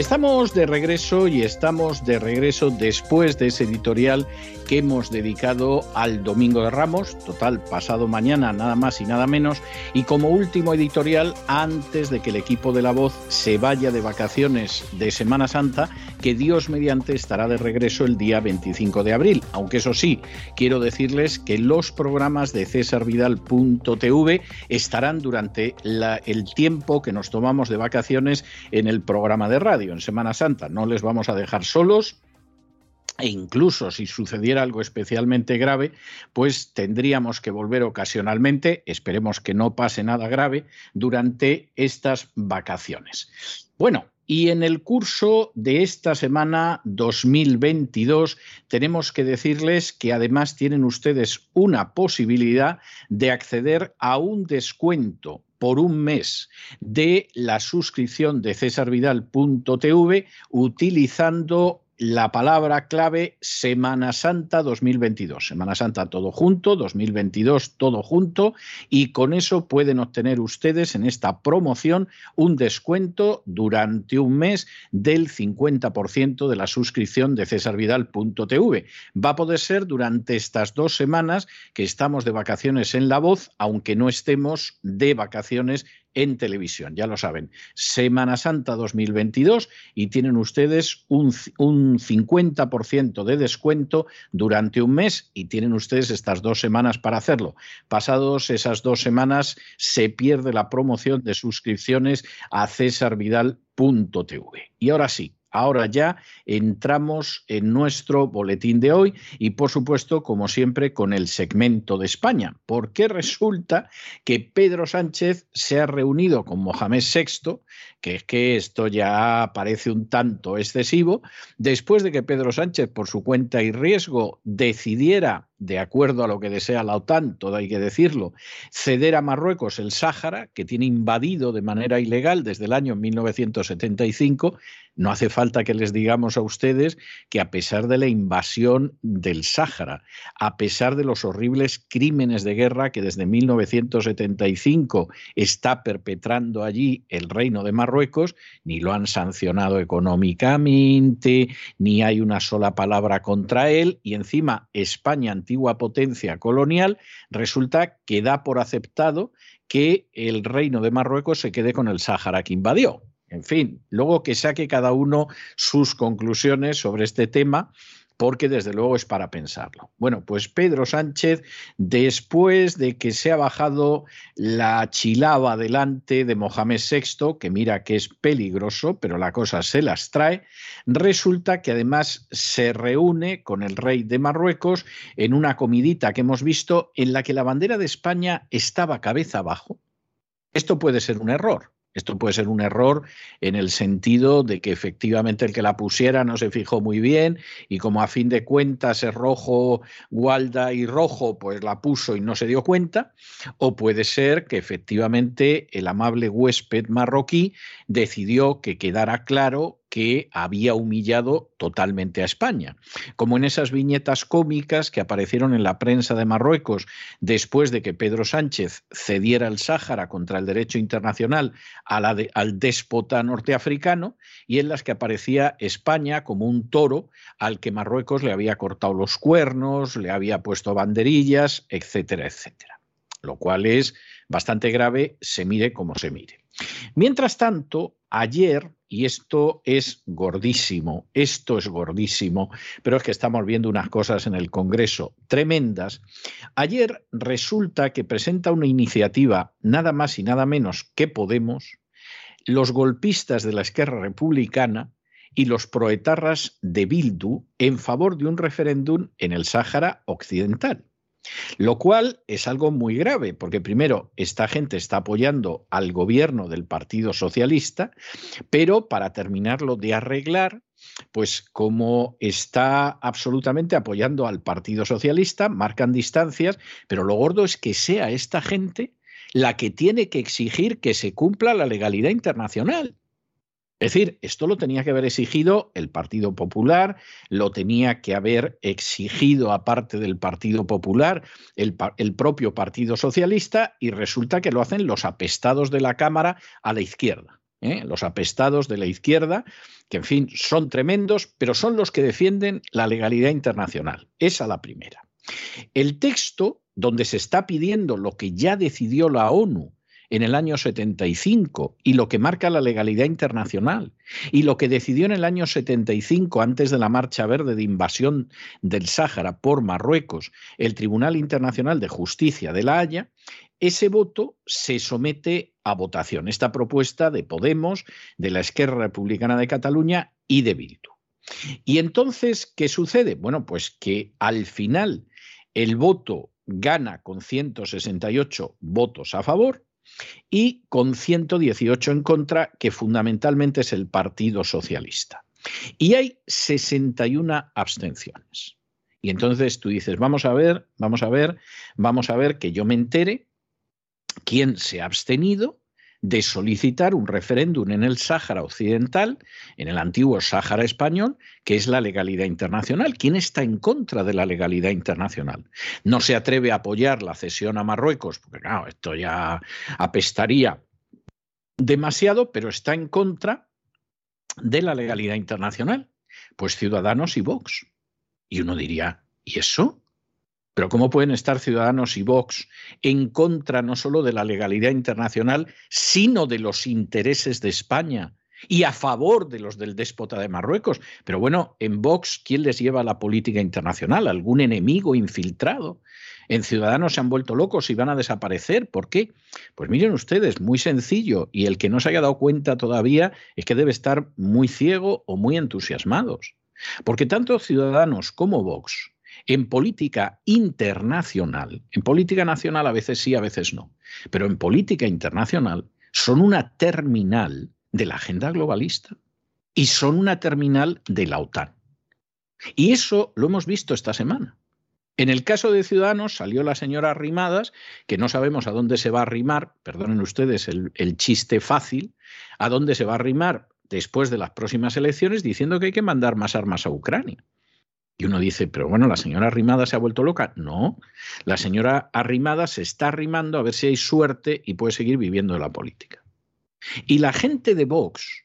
Estamos de regreso y estamos de regreso después de ese editorial que hemos dedicado al Domingo de Ramos, total, pasado mañana, nada más y nada menos, y como último editorial, antes de que el equipo de La Voz se vaya de vacaciones de Semana Santa, que Dios mediante estará de regreso el día 25 de abril, aunque eso sí, quiero decirles que los programas de cesarvidal.tv estarán durante el tiempo que nos tomamos de vacaciones en el programa de radio, en Semana Santa, no les vamos a dejar solos, e incluso si sucediera algo especialmente grave, pues tendríamos que volver ocasionalmente, esperemos que no pase nada grave, durante estas vacaciones. Bueno, y en el curso de esta semana 2022 tenemos que decirles que además tienen ustedes una posibilidad de acceder a un descuento por un mes de la suscripción de cesarvidal.tv utilizando la palabra clave Semana Santa 2022. Semana Santa todo junto, 2022 todo junto y con eso pueden obtener ustedes en esta promoción un descuento durante un mes del 50% de la suscripción de cesarvidal.tv. Va a poder ser durante estas dos semanas que estamos de vacaciones en La Voz, aunque no estemos de vacaciones en televisión, ya lo saben. Semana Santa 2022 y tienen ustedes un, un 50% de descuento durante un mes y tienen ustedes estas dos semanas para hacerlo. Pasados esas dos semanas se pierde la promoción de suscripciones a cesarvidal.tv. Y ahora sí, Ahora ya entramos en nuestro boletín de hoy y por supuesto, como siempre, con el segmento de España, porque resulta que Pedro Sánchez se ha reunido con Mohamed VI, que es que esto ya parece un tanto excesivo, después de que Pedro Sánchez, por su cuenta y riesgo, decidiera de acuerdo a lo que desea la OTAN, todo hay que decirlo, ceder a Marruecos el Sáhara, que tiene invadido de manera ilegal desde el año 1975. No hace falta que les digamos a ustedes que a pesar de la invasión del Sáhara, a pesar de los horribles crímenes de guerra que desde 1975 está perpetrando allí el reino de Marruecos, ni lo han sancionado económicamente, ni hay una sola palabra contra él, y encima España antigua potencia colonial, resulta que da por aceptado que el reino de Marruecos se quede con el Sáhara que invadió. En fin, luego que saque cada uno sus conclusiones sobre este tema, porque desde luego es para pensarlo. Bueno, pues Pedro Sánchez, después de que se ha bajado la chilaba delante de Mohamed VI, que mira que es peligroso, pero la cosa se las trae, resulta que además se reúne con el rey de Marruecos en una comidita que hemos visto en la que la bandera de España estaba cabeza abajo. Esto puede ser un error, esto puede ser un error en el sentido de que efectivamente el que la pusiera no se fijó muy bien y como a fin de cuentas es rojo, gualda y rojo, pues la puso y no se dio cuenta. O puede ser que efectivamente el amable huésped marroquí decidió que quedara claro que había humillado totalmente a España. Como en esas viñetas cómicas que aparecieron en la prensa de Marruecos después de que Pedro Sánchez cediera el Sáhara contra el derecho internacional al déspota norteafricano y en las que aparecía España como un toro al que Marruecos le había cortado los cuernos, le había puesto banderillas, etcétera, etcétera. Lo cual es bastante grave, se mire como se mire. Mientras tanto, ayer, y esto es gordísimo, esto es gordísimo, pero es que estamos viendo unas cosas en el Congreso tremendas, ayer resulta que presenta una iniciativa nada más y nada menos que Podemos, los golpistas de la izquierda republicana y los proetarras de Bildu en favor de un referéndum en el Sáhara Occidental. Lo cual es algo muy grave, porque primero, esta gente está apoyando al gobierno del Partido Socialista, pero para terminarlo de arreglar, pues como está absolutamente apoyando al Partido Socialista, marcan distancias, pero lo gordo es que sea esta gente la que tiene que exigir que se cumpla la legalidad internacional. Es decir, esto lo tenía que haber exigido el Partido Popular, lo tenía que haber exigido, aparte del Partido Popular, el, propio Partido Socialista, y resulta que lo hacen los apestados de la Cámara a la izquierda. ¿eh? Los apestados de la izquierda, que en fin son tremendos, pero son los que defienden la legalidad internacional. Esa la primera. El texto donde se está pidiendo lo que ya decidió la ONU en el año 75 y lo que marca la legalidad internacional y lo que decidió en el año 75 antes de la marcha verde de invasión del Sáhara por Marruecos el Tribunal Internacional de Justicia de La Haya, ese voto se somete a votación, esta propuesta de Podemos, de la Esquerra Republicana de Cataluña y de Bildu. Y entonces, ¿qué sucede? Bueno, pues que al final el voto gana con 168 votos a favor y con 118 en contra, que fundamentalmente es el Partido Socialista. Y hay 61 abstenciones. Y entonces tú dices, vamos a ver, vamos a ver, vamos a ver que yo me entere quién se ha abstenido de solicitar un referéndum en el Sáhara Occidental, en el antiguo Sáhara español, que es la legalidad internacional. ¿Quién está en contra de la legalidad internacional? No se atreve a apoyar la cesión a Marruecos, porque claro, esto ya apestaría demasiado, pero está en contra de la legalidad internacional. Pues Ciudadanos y Vox. Y uno diría, ¿y eso? Pero ¿cómo pueden estar Ciudadanos y Vox en contra no solo de la legalidad internacional, sino de los intereses de España y a favor de los del déspota de Marruecos? Pero bueno, en Vox, ¿quién les lleva la política internacional? ¿Algún enemigo infiltrado? En Ciudadanos se han vuelto locos y van a desaparecer. ¿Por qué? Pues miren ustedes, muy sencillo. Y el que no se haya dado cuenta todavía es que debe estar muy ciego o muy entusiasmados. Porque tanto Ciudadanos como Vox en política internacional, en política nacional a veces sí, a veces no, pero en política internacional son una terminal de la agenda globalista y son una terminal de la OTAN. Y eso lo hemos visto esta semana. En el caso de Ciudadanos salió la señora Arrimadas, que no sabemos a dónde se va a arrimar, perdonen ustedes el, el chiste fácil, a dónde se va a arrimar después de las próximas elecciones diciendo que hay que mandar más armas a Ucrania. Y uno dice, pero bueno, la señora Arrimada se ha vuelto loca. No, la señora Arrimada se está arrimando a ver si hay suerte y puede seguir viviendo de la política. Y la gente de Vox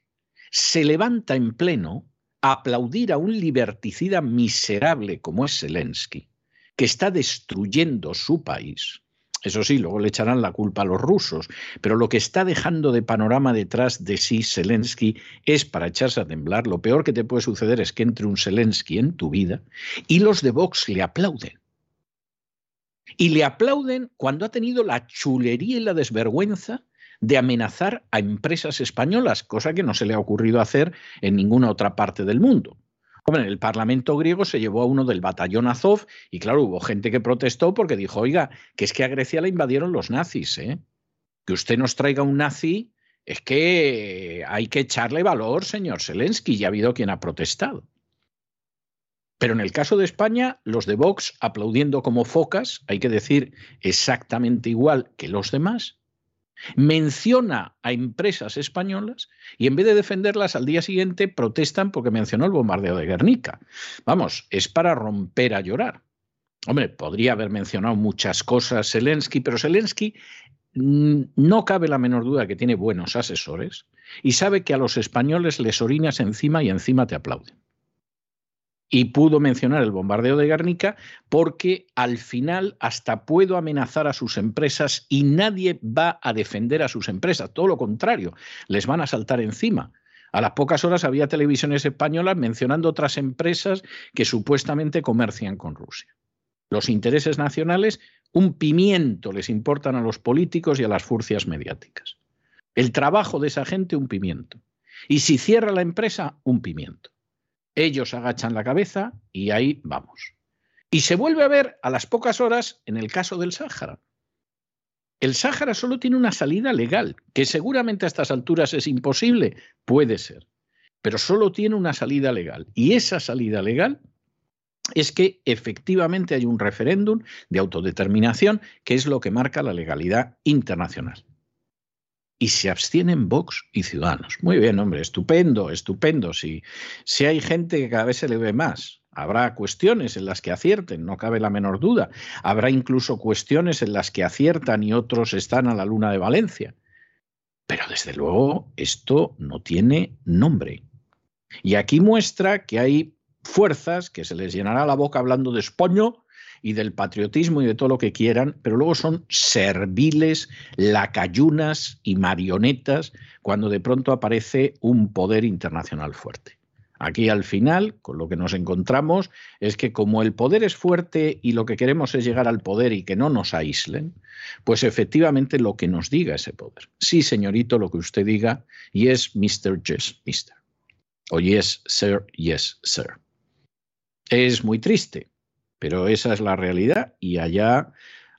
se levanta en pleno a aplaudir a un liberticida miserable como es Zelensky, que está destruyendo su país, eso sí, luego le echarán la culpa a los rusos, pero lo que está dejando de panorama detrás de sí Zelensky es para echarse a temblar. Lo peor que te puede suceder es que entre un Zelensky en tu vida y los de Vox le aplauden. Y le aplauden cuando ha tenido la chulería y la desvergüenza de amenazar a empresas españolas, cosa que no se le ha ocurrido hacer en ninguna otra parte del mundo. Hombre, el Parlamento griego se llevó a uno del batallón Azov y claro, hubo gente que protestó porque dijo, oiga, que es que a Grecia la invadieron los nazis, ¿eh? Que usted nos traiga un nazi, es que hay que echarle valor, señor Zelensky, y ha habido quien ha protestado. Pero en el caso de España, los de Vox aplaudiendo como focas, hay que decir exactamente igual que los demás, menciona a empresas españolas y en vez de defenderlas al día siguiente protestan porque mencionó el bombardeo de Guernica. Vamos, es para romper a llorar. Hombre, podría haber mencionado muchas cosas Zelensky, pero Zelensky mm, no cabe la menor duda que tiene buenos asesores y sabe que a los españoles les orinas encima y encima te aplauden y pudo mencionar el bombardeo de Guernica porque al final hasta puedo amenazar a sus empresas y nadie va a defender a sus empresas, todo lo contrario, les van a saltar encima. A las pocas horas había televisiones españolas mencionando otras empresas que supuestamente comercian con Rusia. Los intereses nacionales, un pimiento les importan a los políticos y a las furcias mediáticas. El trabajo de esa gente, un pimiento. Y si cierra la empresa, un pimiento. Ellos agachan la cabeza y ahí vamos. Y se vuelve a ver a las pocas horas en el caso del Sáhara. El Sáhara solo tiene una salida legal, que seguramente a estas alturas es imposible, puede ser. pero solo tiene una salida legal. Y esa salida legal es que efectivamente hay un referéndum de autodeterminación que es lo que marca la legalidad internacional. Y se abstienen Vox y Ciudadanos. Muy bien, hombre, estupendo, estupendo. Si, si hay gente que cada vez se le ve más, Habrá cuestiones en las que acierten, no cabe la menor duda. Habrá incluso cuestiones en las que aciertan y otros están a la luna de Valencia. Pero desde luego esto no tiene nombre. Y aquí muestra que hay fuerzas que se les llenará la boca hablando de España y del patriotismo y de todo lo que quieran, pero luego son serviles, lacayunas y marionetas cuando de pronto aparece un poder internacional fuerte. Aquí al final, con lo que nos encontramos, es que como el poder es fuerte y lo que queremos es llegar al poder y que no nos aíslen, pues efectivamente lo que nos diga ese poder. Sí, señorito, lo que usted diga, yes, Mr. Yes, Mr. O yes, sir, yes, sir. Es muy triste, pero esa es la realidad y allá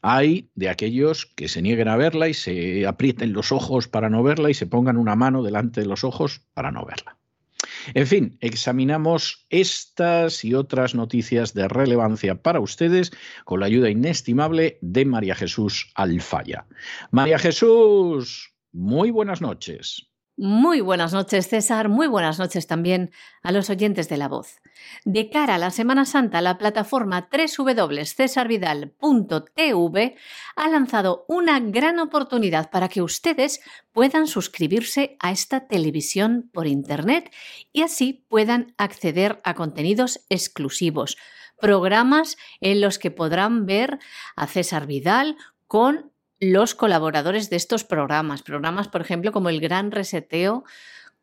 hay de aquellos que se nieguen a verla y se aprieten los ojos para no verla y se pongan una mano delante de los ojos para no verla. En fin, examinamos estas y otras noticias de relevancia para ustedes con la ayuda inestimable de María Jesús Alfaya. María Jesús, muy buenas noches. Muy buenas noches, César. Muy buenas noches también a los oyentes de la voz. De cara a la Semana Santa, la plataforma www.cesarvidal.tv ha lanzado una gran oportunidad para que ustedes puedan suscribirse a esta televisión por Internet y así puedan acceder a contenidos exclusivos, programas en los que podrán ver a César Vidal con los colaboradores de estos programas. Programas, por ejemplo, como el Gran Reseteo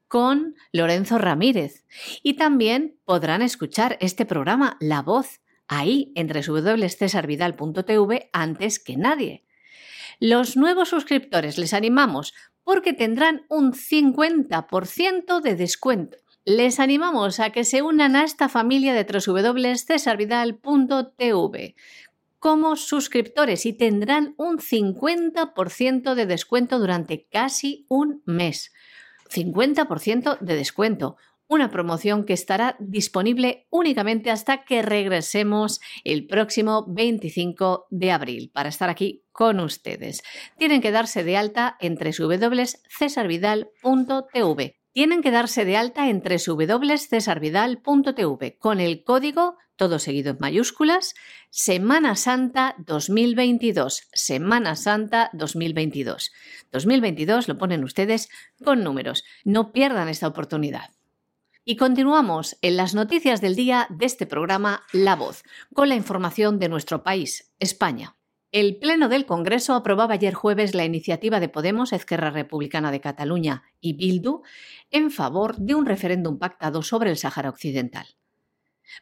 con Lorenzo Ramírez. Y también podrán escuchar este programa, La Voz, ahí en www.cesarvidal.tv antes que nadie. Los nuevos suscriptores les animamos porque tendrán un 50% de descuento. Les animamos a que se unan a esta familia de www.cesarvidal.tv como suscriptores y tendrán un 50% de descuento durante casi un mes. 50% de descuento. Una promoción que estará disponible únicamente hasta que regresemos el próximo 25 de abril para estar aquí con ustedes. Tienen que darse de alta en www.cesarvidal.tv. Tienen que darse de alta en www.cesarvidal.tv con el código todo seguido en mayúsculas, Semana Santa 2022. Semana Santa 2022. 2022 lo ponen ustedes con números. No pierdan esta oportunidad. Y continuamos en las noticias del día de este programa La Voz, con la información de nuestro país, España. El Pleno del Congreso aprobaba ayer jueves la iniciativa de Podemos, Esquerra Republicana de Cataluña y Bildu en favor de un referéndum pactado sobre el Sáhara Occidental.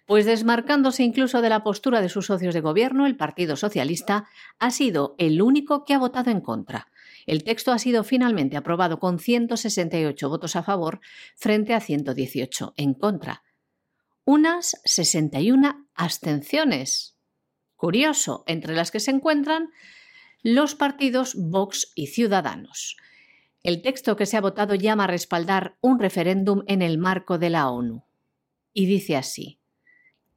Pues desmarcándose incluso de la postura de sus socios de gobierno, el Partido Socialista ha sido el único que ha votado en contra. El texto ha sido finalmente aprobado con 168 votos a favor frente a 118 en contra. Unas 61 abstenciones. Curioso, entre las que se encuentran los partidos Vox y Ciudadanos. El texto que se ha votado llama a respaldar un referéndum en el marco de la ONU. Y dice así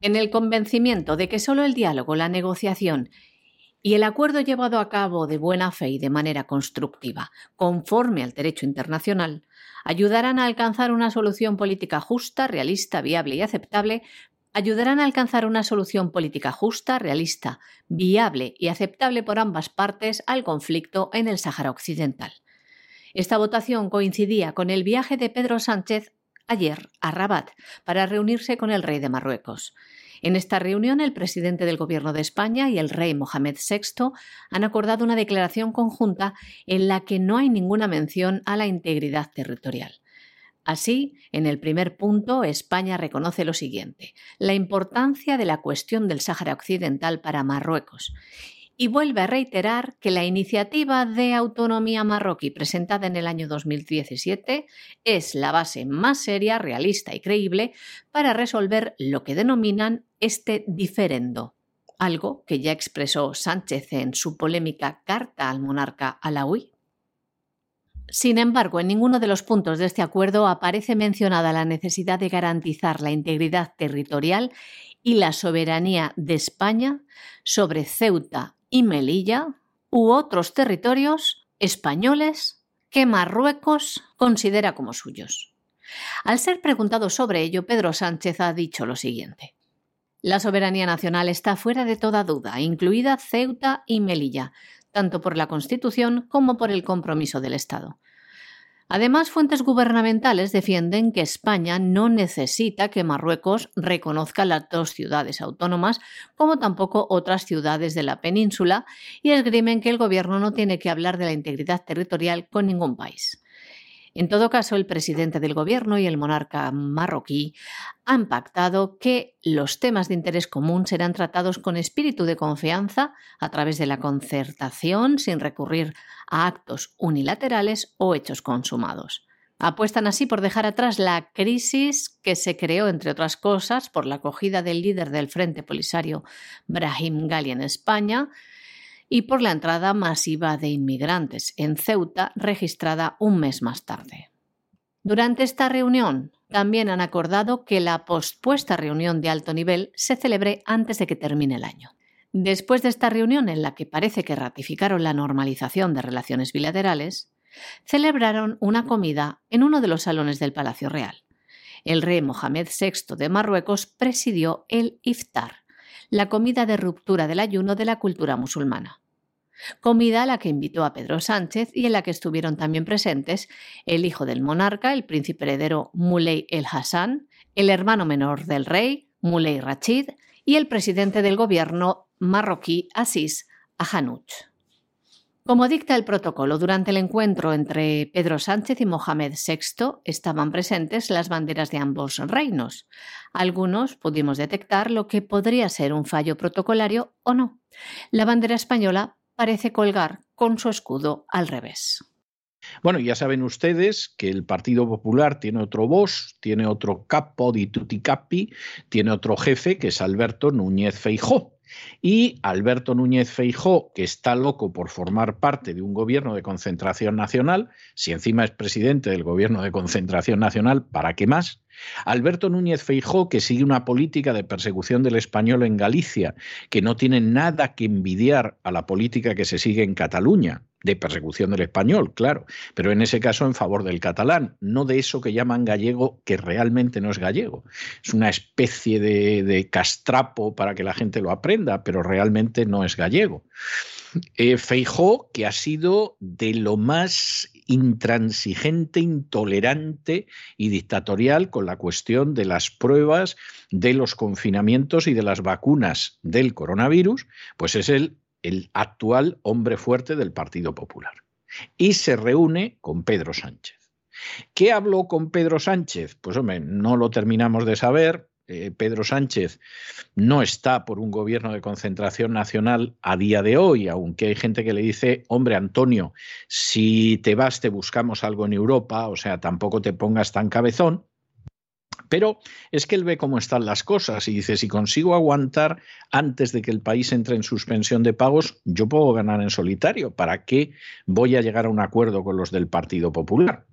en el convencimiento de que solo el diálogo, la negociación y el acuerdo llevado a cabo de buena fe y de manera constructiva, conforme al derecho internacional, ayudarán a alcanzar una solución política justa, realista, viable y aceptable, ayudarán a alcanzar una solución política justa, realista, viable y aceptable por ambas partes al conflicto en el Sáhara Occidental. Esta votación coincidía con el viaje de Pedro Sánchez ayer a Rabat para reunirse con el rey de Marruecos. En esta reunión, el presidente del Gobierno de España y el rey Mohamed VI han acordado una declaración conjunta en la que no hay ninguna mención a la integridad territorial. Así, en el primer punto, España reconoce lo siguiente, la importancia de la cuestión del Sáhara Occidental para Marruecos y vuelve a reiterar que la iniciativa de autonomía marroquí presentada en el año 2017 es la base más seria, realista y creíble para resolver lo que denominan este diferendo, algo que ya expresó Sánchez en su polémica carta al monarca alawi. Sin embargo, en ninguno de los puntos de este acuerdo aparece mencionada la necesidad de garantizar la integridad territorial y la soberanía de España sobre Ceuta y Melilla u otros territorios españoles que Marruecos considera como suyos. Al ser preguntado sobre ello, Pedro Sánchez ha dicho lo siguiente. La soberanía nacional está fuera de toda duda, incluida Ceuta y Melilla, tanto por la Constitución como por el compromiso del Estado. Además, fuentes gubernamentales defienden que España no necesita que Marruecos reconozca las dos ciudades autónomas, como tampoco otras ciudades de la península, y esgrimen que el Gobierno no tiene que hablar de la integridad territorial con ningún país. En todo caso, el presidente del gobierno y el monarca marroquí han pactado que los temas de interés común serán tratados con espíritu de confianza a través de la concertación sin recurrir a actos unilaterales o hechos consumados. Apuestan así por dejar atrás la crisis que se creó, entre otras cosas, por la acogida del líder del Frente Polisario, Brahim Gali, en España, y por la entrada masiva de inmigrantes en Ceuta registrada un mes más tarde. Durante esta reunión también han acordado que la pospuesta reunión de alto nivel se celebre antes de que termine el año. Después de esta reunión en la que parece que ratificaron la normalización de relaciones bilaterales, celebraron una comida en uno de los salones del Palacio Real. El rey Mohamed VI de Marruecos presidió el iftar, la comida de ruptura del ayuno de la cultura musulmana. Comida a la que invitó a Pedro Sánchez y en la que estuvieron también presentes el hijo del monarca, el príncipe heredero Muley el Hassan, el hermano menor del rey, Muley Rachid, y el presidente del gobierno marroquí, Asís Ahanuch. Como dicta el protocolo, durante el encuentro entre Pedro Sánchez y Mohamed VI estaban presentes las banderas de ambos reinos. Algunos pudimos detectar lo que podría ser un fallo protocolario o no. La bandera española parece colgar con su escudo al revés. Bueno, ya saben ustedes que el Partido Popular tiene otro voz, tiene otro capo di tutti capi, tiene otro jefe que es Alberto Núñez Feijó. Y Alberto Núñez Feijó, que está loco por formar parte de un gobierno de concentración nacional, si encima es presidente del gobierno de concentración nacional, ¿para qué más? Alberto Núñez Feijó, que sigue una política de persecución del español en Galicia, que no tiene nada que envidiar a la política que se sigue en Cataluña, de persecución del español, claro, pero en ese caso en favor del catalán, no de eso que llaman gallego, que realmente no es gallego. Es una especie de, de castrapo para que la gente lo aprenda, pero realmente no es gallego. Eh, Feijó, que ha sido de lo más intransigente, intolerante y dictatorial con la cuestión de las pruebas, de los confinamientos y de las vacunas del coronavirus, pues es el, el actual hombre fuerte del Partido Popular. Y se reúne con Pedro Sánchez. ¿Qué habló con Pedro Sánchez? Pues hombre, no lo terminamos de saber, eh, Pedro Sánchez no está por un gobierno de concentración nacional a día de hoy, aunque hay gente que le dice, hombre Antonio, si te vas te buscamos algo en Europa, o sea, tampoco te pongas tan cabezón. Pero es que él ve cómo están las cosas y dice, si consigo aguantar antes de que el país entre en suspensión de pagos, yo puedo ganar en solitario. ¿Para qué voy a llegar a un acuerdo con los del Partido Popular?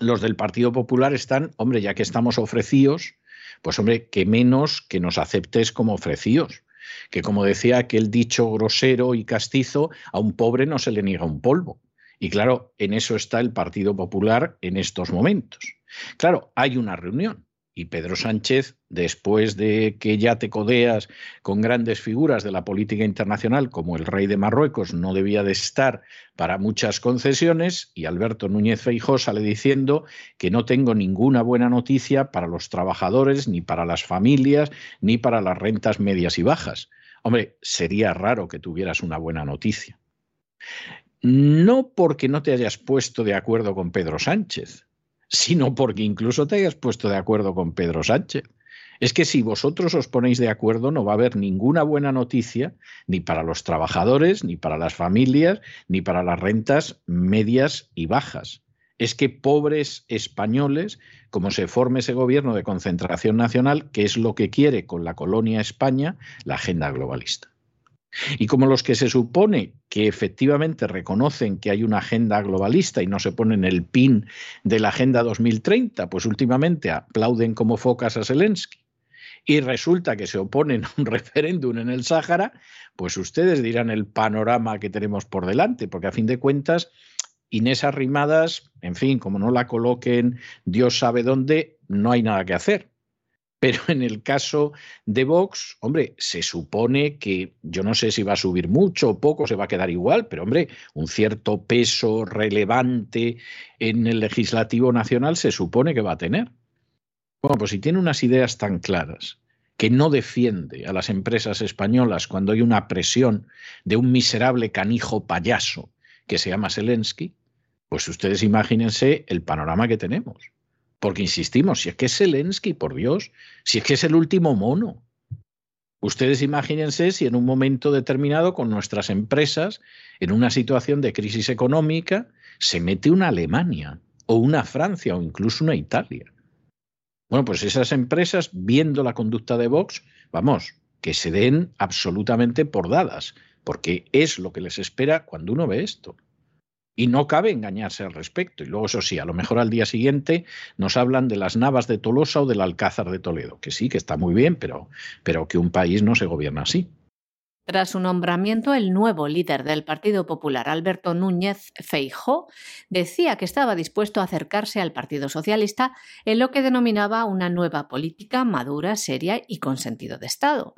Los del Partido Popular están, hombre, ya que estamos ofrecidos, pues hombre, que menos que nos aceptes como ofrecidos. Que como decía aquel dicho grosero y castizo, a un pobre no se le niega un polvo. Y claro, en eso está el Partido Popular en estos momentos. Claro, hay una reunión y Pedro Sánchez, después de que ya te codeas con grandes figuras de la política internacional, como el rey de Marruecos, no debía de estar para muchas concesiones, y Alberto Núñez Feijó sale diciendo que no tengo ninguna buena noticia para los trabajadores, ni para las familias, ni para las rentas medias y bajas. Hombre, sería raro que tuvieras una buena noticia. No porque no te hayas puesto de acuerdo con Pedro Sánchez, sino porque incluso te hayas puesto de acuerdo con Pedro Sánchez. Es que si vosotros os ponéis de acuerdo no va a haber ninguna buena noticia ni para los trabajadores, ni para las familias, ni para las rentas medias y bajas. Es que pobres españoles, como se forme ese gobierno de concentración nacional, que es lo que quiere con la colonia España, la agenda globalista. Y como los que se supone que efectivamente reconocen que hay una agenda globalista y no se ponen el pin de la Agenda 2030, pues últimamente aplauden como focas a Zelensky y resulta que se oponen a un referéndum en el Sáhara, pues ustedes dirán el panorama que tenemos por delante, porque a fin de cuentas, Inés Arrimadas, en fin, como no la coloquen Dios sabe dónde, no hay nada que hacer. Pero en el caso de Vox, hombre, se supone que yo no sé si va a subir mucho o poco, se va a quedar igual, pero hombre, un cierto peso relevante en el legislativo nacional se supone que va a tener. Bueno, pues si tiene unas ideas tan claras que no defiende a las empresas españolas cuando hay una presión de un miserable canijo payaso que se llama Zelensky, pues ustedes imagínense el panorama que tenemos. Porque insistimos, si es que es Zelensky, por Dios, si es que es el último mono. Ustedes imagínense si en un momento determinado con nuestras empresas, en una situación de crisis económica, se mete una Alemania o una Francia o incluso una Italia. Bueno, pues esas empresas, viendo la conducta de Vox, vamos, que se den absolutamente por dadas, porque es lo que les espera cuando uno ve esto. Y no cabe engañarse al respecto. Y luego, eso sí, a lo mejor al día siguiente nos hablan de las Navas de Tolosa o del Alcázar de Toledo, que sí, que está muy bien, pero, pero que un país no se gobierna así. Tras su nombramiento, el nuevo líder del Partido Popular, Alberto Núñez Feijó, decía que estaba dispuesto a acercarse al Partido Socialista en lo que denominaba una nueva política madura, seria y con sentido de Estado.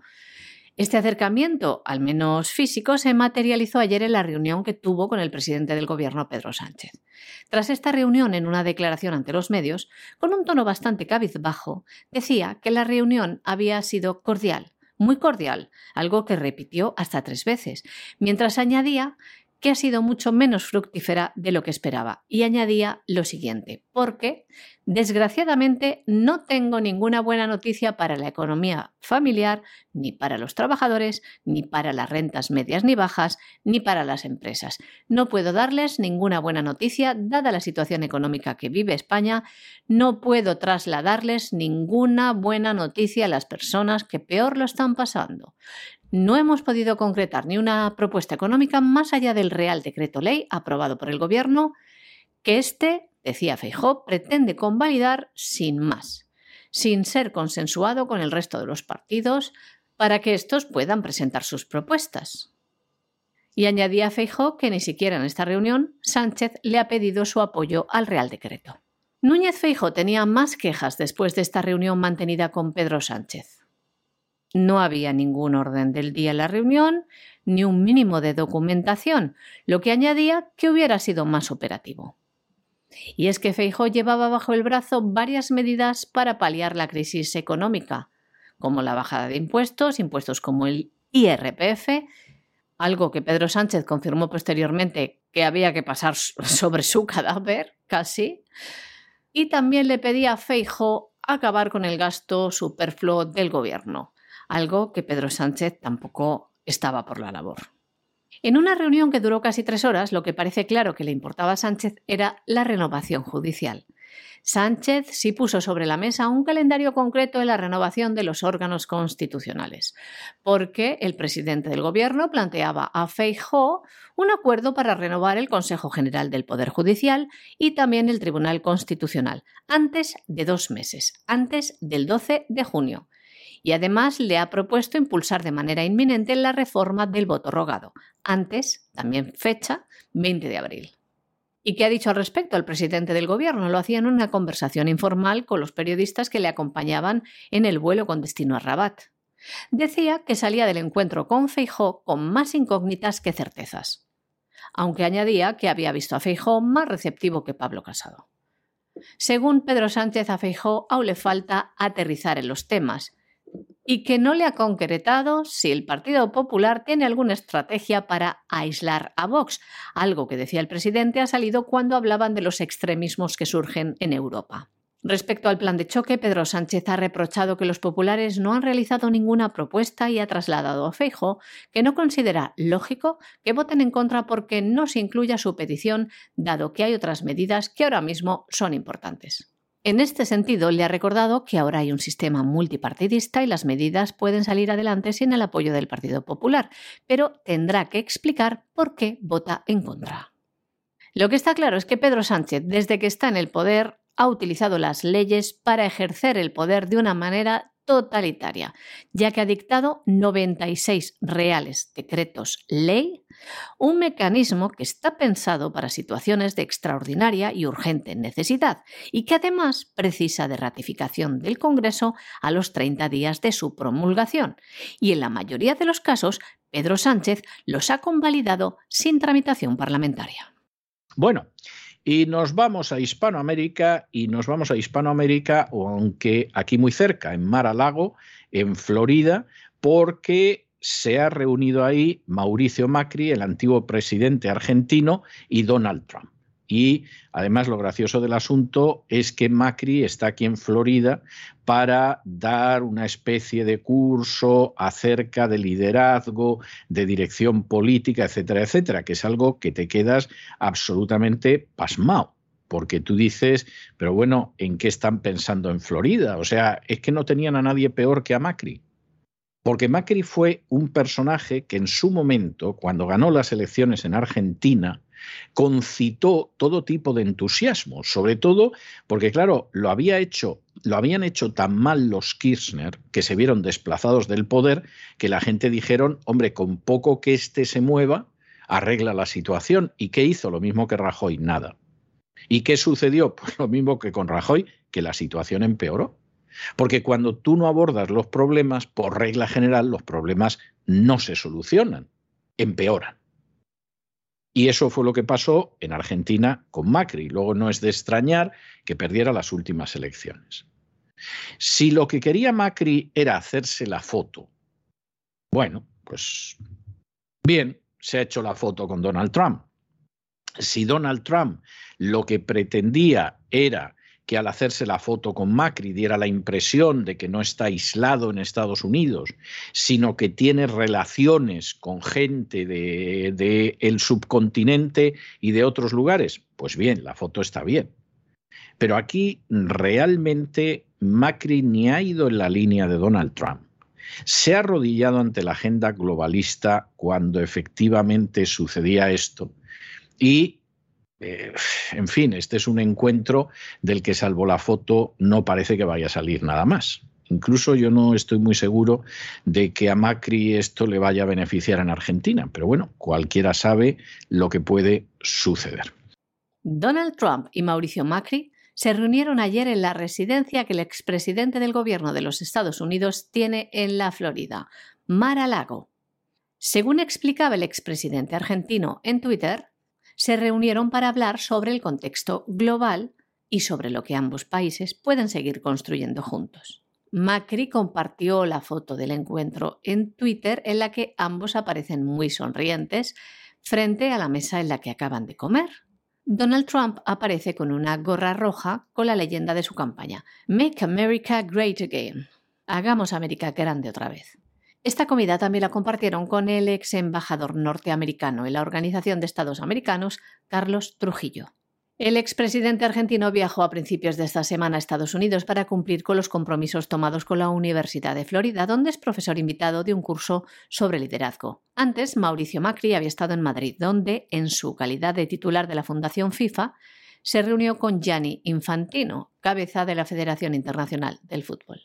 Este acercamiento, al menos físico, se materializó ayer en la reunión que tuvo con el presidente del gobierno, Pedro Sánchez. Tras esta reunión, en una declaración ante los medios, con un tono bastante cabizbajo, decía que la reunión había sido cordial, muy cordial, algo que repitió hasta tres veces, mientras añadía que ha sido mucho menos fructífera de lo que esperaba. Y añadía lo siguiente, porque desgraciadamente no tengo ninguna buena noticia para la economía familiar, ni para los trabajadores, ni para las rentas medias ni bajas, ni para las empresas. No puedo darles ninguna buena noticia dada la situación económica que vive España. No puedo trasladarles ninguna buena noticia a las personas que peor lo están pasando no hemos podido concretar ni una propuesta económica más allá del Real Decreto Ley aprobado por el Gobierno, que este, decía Feijó, pretende convalidar sin más, sin ser consensuado con el resto de los partidos para que estos puedan presentar sus propuestas. Y añadía Feijó que ni siquiera en esta reunión Sánchez le ha pedido su apoyo al Real Decreto. Núñez Feijó tenía más quejas después de esta reunión mantenida con Pedro Sánchez. No había ningún orden del día en la reunión, ni un mínimo de documentación, lo que añadía que hubiera sido más operativo. Y es que Feijó llevaba bajo el brazo varias medidas para paliar la crisis económica, como la bajada de impuestos, impuestos como el IRPF, algo que Pedro Sánchez confirmó posteriormente que había que pasar sobre su cadáver, casi, y también le pedía a Feijo acabar con el gasto superfluo del gobierno, algo que Pedro Sánchez tampoco estaba por la labor. En una reunión que duró casi tres horas, lo que parece claro que le importaba a Sánchez era la renovación judicial. Sánchez sí puso sobre la mesa un calendario concreto de la renovación de los órganos constitucionales, porque el presidente del Gobierno planteaba a Feijóo un acuerdo para renovar el Consejo General del Poder Judicial y también el Tribunal Constitucional, antes de dos meses, antes del 12 de junio y además le ha propuesto impulsar de manera inminente la reforma del voto rogado, antes, también fecha, 20 de abril. ¿Y qué ha dicho al respecto el presidente del gobierno? Lo hacía en una conversación informal con los periodistas que le acompañaban en el vuelo con destino a Rabat. Decía que salía del encuentro con Feijó con más incógnitas que certezas, aunque añadía que había visto a Feijó más receptivo que Pablo Casado. Según Pedro Sánchez a Feijó, aún le falta aterrizar en los temas y que no le ha concretado si el Partido Popular tiene alguna estrategia para aislar a Vox, algo que decía el presidente ha salido cuando hablaban de los extremismos que surgen en Europa. Respecto al plan de choque, Pedro Sánchez ha reprochado que los populares no han realizado ninguna propuesta y ha trasladado a Feijo que no considera lógico que voten en contra porque no se incluya su petición, dado que hay otras medidas que ahora mismo son importantes. En este sentido, le ha recordado que ahora hay un sistema multipartidista y las medidas pueden salir adelante sin el apoyo del Partido Popular, pero tendrá que explicar por qué vota en contra. Lo que está claro es que Pedro Sánchez, desde que está en el poder, ha utilizado las leyes para ejercer el poder de una manera totalitaria, ya que ha dictado 96 reales decretos ley, un mecanismo que está pensado para situaciones de extraordinaria y urgente necesidad y que además precisa de ratificación del Congreso a los 30 días de su promulgación. Y en la mayoría de los casos, Pedro Sánchez los ha convalidado sin tramitación parlamentaria. Bueno, y nos vamos a Hispanoamérica y nos vamos a Hispanoamérica, aunque aquí muy cerca, en Mar a Lago, en Florida, porque se ha reunido ahí Mauricio Macri, el antiguo presidente argentino, y Donald Trump. Y además lo gracioso del asunto es que Macri está aquí en Florida para dar una especie de curso acerca de liderazgo, de dirección política, etcétera, etcétera, que es algo que te quedas absolutamente pasmado porque tú dices, pero bueno, ¿en qué están pensando en Florida? O sea, es que no tenían a nadie peor que a Macri. Porque Macri fue un personaje que en su momento, cuando ganó las elecciones en Argentina, concitó todo tipo de entusiasmo, sobre todo porque, claro, lo hecho, lo habían hecho tan mal los Kirchner que se vieron desplazados del poder que la gente dijeron, hombre, con poco que éste se mueva, arregla la situación. ¿Y qué hizo? Lo mismo que Rajoy, nada. ¿Y qué sucedió? Pues lo mismo que con Rajoy, que la situación empeoró. Porque cuando tú no abordas los problemas, por regla general, los problemas no se solucionan, empeoran. Y eso fue lo que pasó en Argentina con Macri. Luego no es de extrañar que perdiera las últimas elecciones. Si lo que quería Macri era hacerse la foto, bueno, pues bien, se ha hecho la foto con Donald Trump. Si Donald Trump lo que pretendía era que al hacerse la foto con Macri diera la impresión de que no está aislado en Estados Unidos, sino que tiene relaciones con gente del de, subcontinente y de otros lugares, pues bien, la foto está bien. Pero aquí realmente Macri ni ha ido en la línea de Donald Trump. Se ha arrodillado ante la agenda globalista cuando efectivamente sucedía esto y eh, en fin, este es un encuentro del que salvo la foto no parece que vaya a salir nada más. Incluso yo no estoy muy seguro de que a Macri esto le vaya a beneficiar en Argentina, pero bueno, cualquiera sabe lo que puede suceder. Donald Trump y Mauricio Macri se reunieron ayer en la residencia que el expresidente del gobierno de los Estados Unidos tiene en la Florida, Mar-a-Lago. Según explicaba el expresidente argentino en Twitter, se reunieron para hablar sobre el contexto global y sobre lo que ambos países pueden seguir construyendo juntos. Macri compartió la foto del encuentro en Twitter en la que ambos aparecen muy sonrientes frente a la mesa en la que acaban de comer. Donald Trump aparece con una gorra roja con la leyenda de su campaña, Make America Great Again. Hagamos América grande otra vez. Esta comida también la compartieron con el ex embajador norteamericano en la Organización de Estados Americanos, Carlos Trujillo. El expresidente argentino viajó a principios de esta semana a Estados Unidos para cumplir con los compromisos tomados con la Universidad de Florida, donde es profesor invitado de un curso sobre liderazgo. Antes, Mauricio Macri había estado en Madrid, donde, en su calidad de titular de la Fundación FIFA, se reunió con Gianni Infantino, cabeza de la Federación Internacional del Fútbol.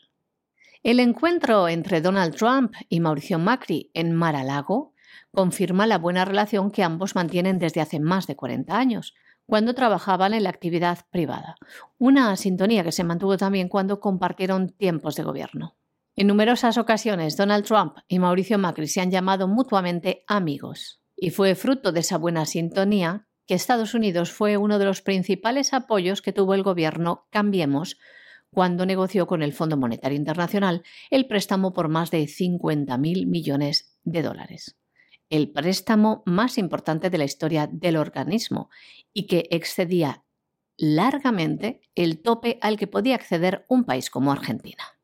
El encuentro entre Donald Trump y Mauricio Macri en Mar-a-Lago confirma la buena relación que ambos mantienen desde hace más de 40 años, cuando trabajaban en la actividad privada. Una sintonía que se mantuvo también cuando compartieron tiempos de gobierno. En numerosas ocasiones, Donald Trump y Mauricio Macri se han llamado mutuamente amigos. Y fue fruto de esa buena sintonía que Estados Unidos fue uno de los principales apoyos que tuvo el gobierno Cambiemos cuando negoció con el Fondo Monetario Internacional el préstamo por más de 50.000 millones de dólares. El préstamo más importante de la historia del organismo y que excedía largamente el tope al que podía acceder un país como Argentina.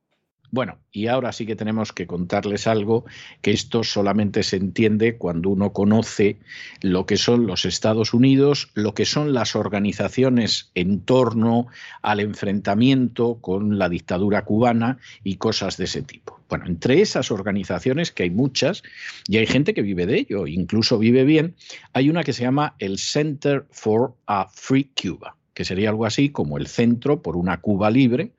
Bueno, y ahora sí que tenemos que contarles algo que esto solamente se entiende cuando uno conoce lo que son los Estados Unidos, lo que son las organizaciones en torno al enfrentamiento con la dictadura cubana y cosas de ese tipo. Bueno, entre esas organizaciones, que hay muchas, y hay gente que vive de ello, incluso vive bien, hay una que se llama el Center for a Free Cuba, que sería algo así como el Centro por una Cuba Libre,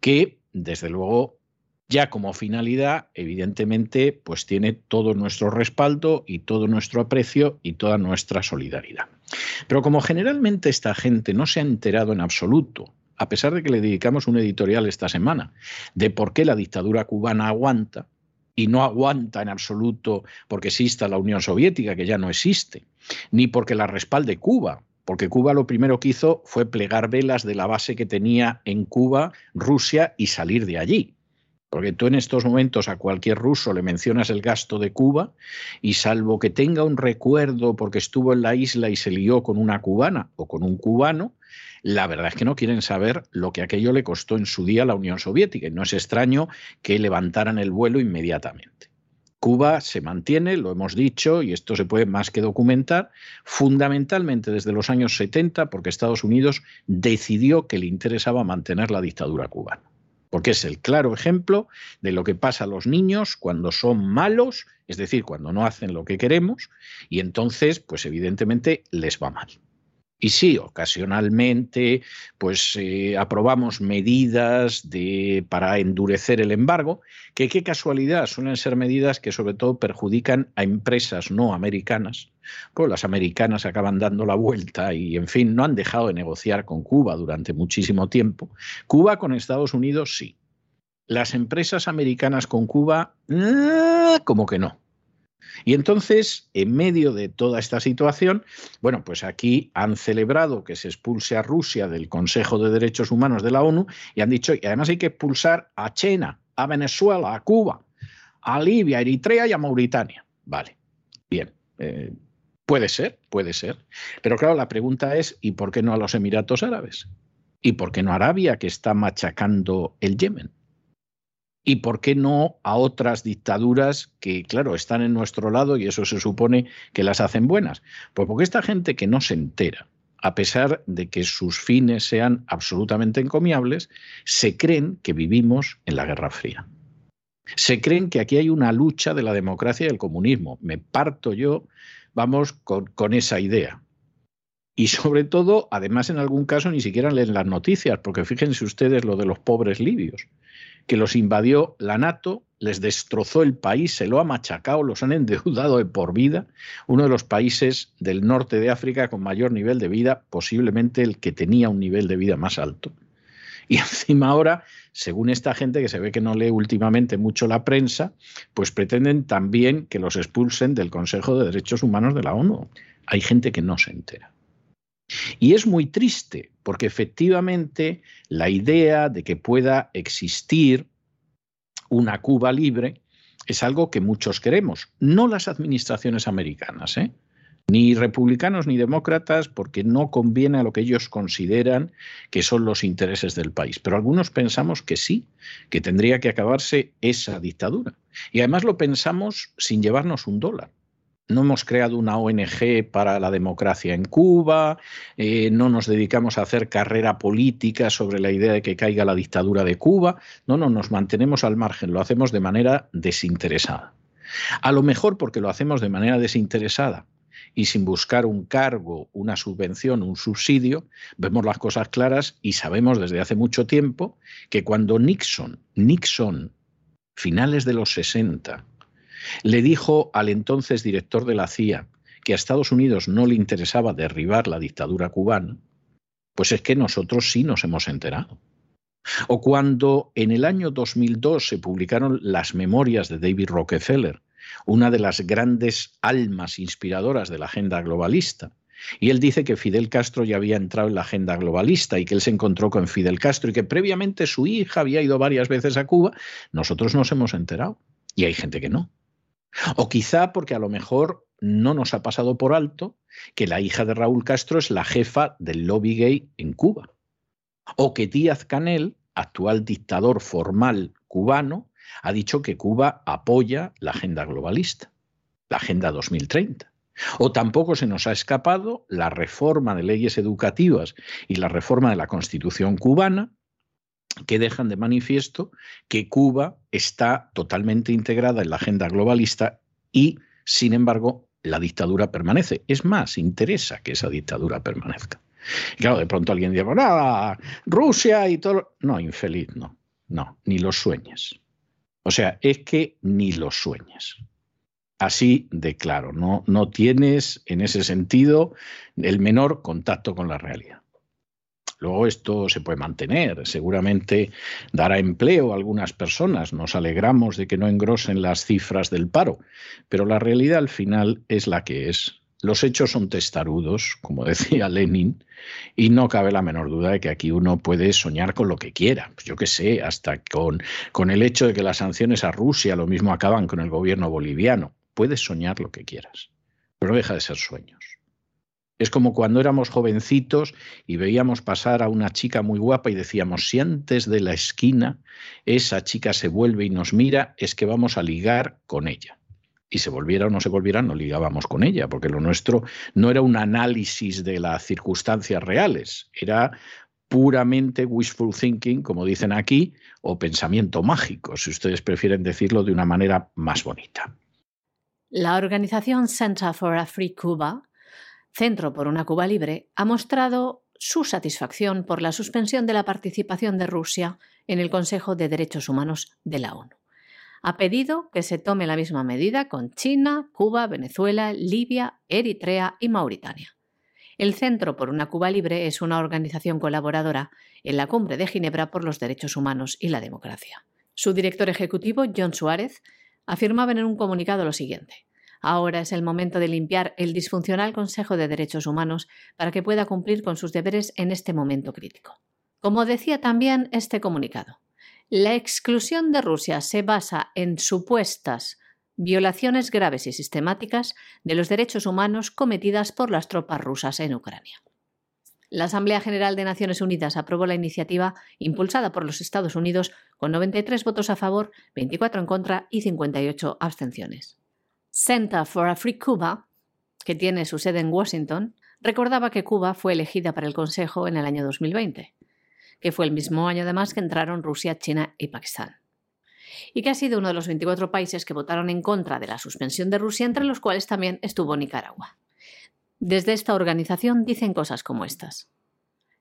que desde luego ya como finalidad, evidentemente, pues tiene todo nuestro respaldo y todo nuestro aprecio y toda nuestra solidaridad. Pero como generalmente esta gente no se ha enterado en absoluto, a pesar de que le dedicamos un editorial esta semana, de por qué la dictadura cubana aguanta, y no aguanta en absoluto porque exista la Unión Soviética, que ya no existe, ni porque la respalde Cuba, porque Cuba lo primero que hizo fue plegar velas de la base que tenía en Cuba Rusia y salir de allí. Porque tú en estos momentos a cualquier ruso le mencionas el gasto de Cuba y salvo que tenga un recuerdo porque estuvo en la isla y se lió con una cubana o con un cubano, la verdad es que no quieren saber lo que aquello le costó en su día a la Unión Soviética y no es extraño que levantaran el vuelo inmediatamente. Cuba se mantiene, lo hemos dicho, y esto se puede más que documentar, fundamentalmente desde los años 70, porque Estados Unidos decidió que le interesaba mantener la dictadura cubana porque es el claro ejemplo de lo que pasa a los niños cuando son malos, es decir, cuando no hacen lo que queremos, y entonces, pues evidentemente les va mal. Y sí, ocasionalmente, pues eh, aprobamos medidas para endurecer el embargo, que qué casualidad, suelen ser medidas que sobre todo perjudican a empresas no americanas, pues las americanas acaban dando la vuelta y, en fin, no han dejado de negociar con Cuba durante muchísimo tiempo. Cuba con Estados Unidos sí. Las empresas americanas con Cuba, ¡ah! como que no. Y entonces, en medio de toda esta situación, bueno, pues aquí han celebrado que se expulse a Rusia del Consejo de Derechos Humanos de la ONU y han dicho, y además hay que expulsar a China, a Venezuela, a Cuba, a Libia, a Eritrea y a Mauritania. Vale, bien. Eh, puede ser, puede ser. Pero claro, la pregunta es, ¿y por qué no a los Emiratos Árabes? ¿Y por qué no a Arabia, que está machacando el Yemen? ¿Y por qué no a otras dictaduras que, claro, están en nuestro lado y eso se supone que las hacen buenas? Pues porque esta gente que no se entera, a pesar de que sus fines sean absolutamente encomiables, se creen que vivimos en la Guerra Fría. Se creen que aquí hay una lucha de la democracia y el comunismo. Me parto yo, vamos, con, esa idea. Y sobre todo, además en algún caso ni siquiera leen las noticias, porque fíjense ustedes lo de los pobres libios que los invadió la NATO, les destrozó el país, se lo ha machacado, los han endeudado de por vida, uno de los países del norte de África con mayor nivel de vida, posiblemente el que tenía un nivel de vida más alto. Y encima ahora, según esta gente que se ve que no lee últimamente mucho la prensa, pues pretenden también que los expulsen del Consejo de Derechos Humanos de la ONU. Hay gente que no se entera. Y es muy triste porque efectivamente la idea de que pueda existir una Cuba libre es algo que muchos queremos, no las administraciones americanas, ¿eh? Ni republicanos ni demócratas, porque no conviene a lo que ellos consideran que son los intereses del país. Pero algunos pensamos que sí, que tendría que acabarse esa dictadura. Y además lo pensamos sin llevarnos un dólar no hemos creado una ONG para la democracia en Cuba, eh, no nos dedicamos a hacer carrera política sobre la idea de que caiga la dictadura de Cuba, no, no, nos mantenemos al margen, lo hacemos de manera desinteresada. A lo mejor porque lo hacemos de manera desinteresada y sin buscar un cargo, una subvención, un subsidio, vemos las cosas claras y sabemos desde hace mucho tiempo que cuando Nixon, Nixon, finales de los 60, le dijo al entonces director de la CIA que a Estados Unidos no le interesaba derribar la dictadura cubana, pues es que nosotros sí nos hemos enterado. O cuando en el año 2002 se publicaron las memorias de David Rockefeller, una de las grandes almas inspiradoras de la agenda globalista, y él dice que Fidel Castro ya había entrado en la agenda globalista y que él se encontró con Fidel Castro y que previamente su hija había ido varias veces a Cuba, nosotros nos hemos enterado. Y hay gente que no. O quizá porque a lo mejor no nos ha pasado por alto que la hija de Raúl Castro es la jefa del lobby gay en Cuba. O que Díaz Canel, actual dictador formal cubano ha dicho que Cuba apoya la agenda globalista, la Agenda 2030. O tampoco se nos ha escapado la reforma de leyes educativas y la reforma de la Constitución cubana, que dejan de manifiesto que Cuba está totalmente integrada en la agenda globalista y, sin embargo, la dictadura permanece. Es más, interesa que esa dictadura permanezca. Y claro, de pronto alguien dice, nada, Rusia y todo. No, infeliz, no. No, ni lo sueñes. O sea, es que ni lo sueñes. Así de claro, no, no tienes en ese sentido el menor contacto con la realidad. Luego esto se puede mantener, seguramente dará empleo a algunas personas, nos alegramos de que no engrosen las cifras del paro, pero la realidad al final es la que es. Los hechos son testarudos, como decía Lenin, y no cabe la menor duda de que aquí uno puede soñar con lo que quiera. Pues yo qué sé, hasta con, con el hecho de que las sanciones a Rusia lo mismo acaban con el gobierno boliviano. Puedes soñar lo que quieras, pero deja de ser sueños. Es como cuando éramos jovencitos y veíamos pasar a una chica muy guapa y decíamos, si antes de la esquina esa chica se vuelve y nos mira, es que vamos a ligar con ella y se volviera o no se volviera, no ligábamos con ella, porque lo nuestro no era un análisis de las circunstancias reales, era puramente wishful thinking, como dicen aquí, o pensamiento mágico, si ustedes prefieren decirlo de una manera más bonita. La organización Center for a Free Cuba, Centro por una Cuba Libre, ha mostrado su satisfacción por la suspensión de la participación de Rusia en el Consejo de Derechos Humanos de la ONU ha pedido que se tome la misma medida con China, Cuba, Venezuela, Libia, Eritrea y Mauritania. El Centro por una Cuba Libre es una organización colaboradora en la Cumbre de Ginebra por los Derechos Humanos y la Democracia. Su director ejecutivo, John Suárez, afirmaba en un comunicado lo siguiente. Ahora es el momento de limpiar el disfuncional Consejo de Derechos Humanos para que pueda cumplir con sus deberes en este momento crítico. Como decía también este comunicado, la exclusión de Rusia se basa en supuestas violaciones graves y sistemáticas de los derechos humanos cometidas por las tropas rusas en Ucrania. La Asamblea General de Naciones Unidas aprobó la iniciativa impulsada por los Estados Unidos con 93 votos a favor, 24 en contra y 58 abstenciones. Center for a Free Cuba, que tiene su sede en Washington, recordaba que Cuba fue elegida para el Consejo en el año 2020 que fue el mismo año además que entraron Rusia, China y Pakistán. Y que ha sido uno de los 24 países que votaron en contra de la suspensión de Rusia, entre los cuales también estuvo Nicaragua. Desde esta organización dicen cosas como estas.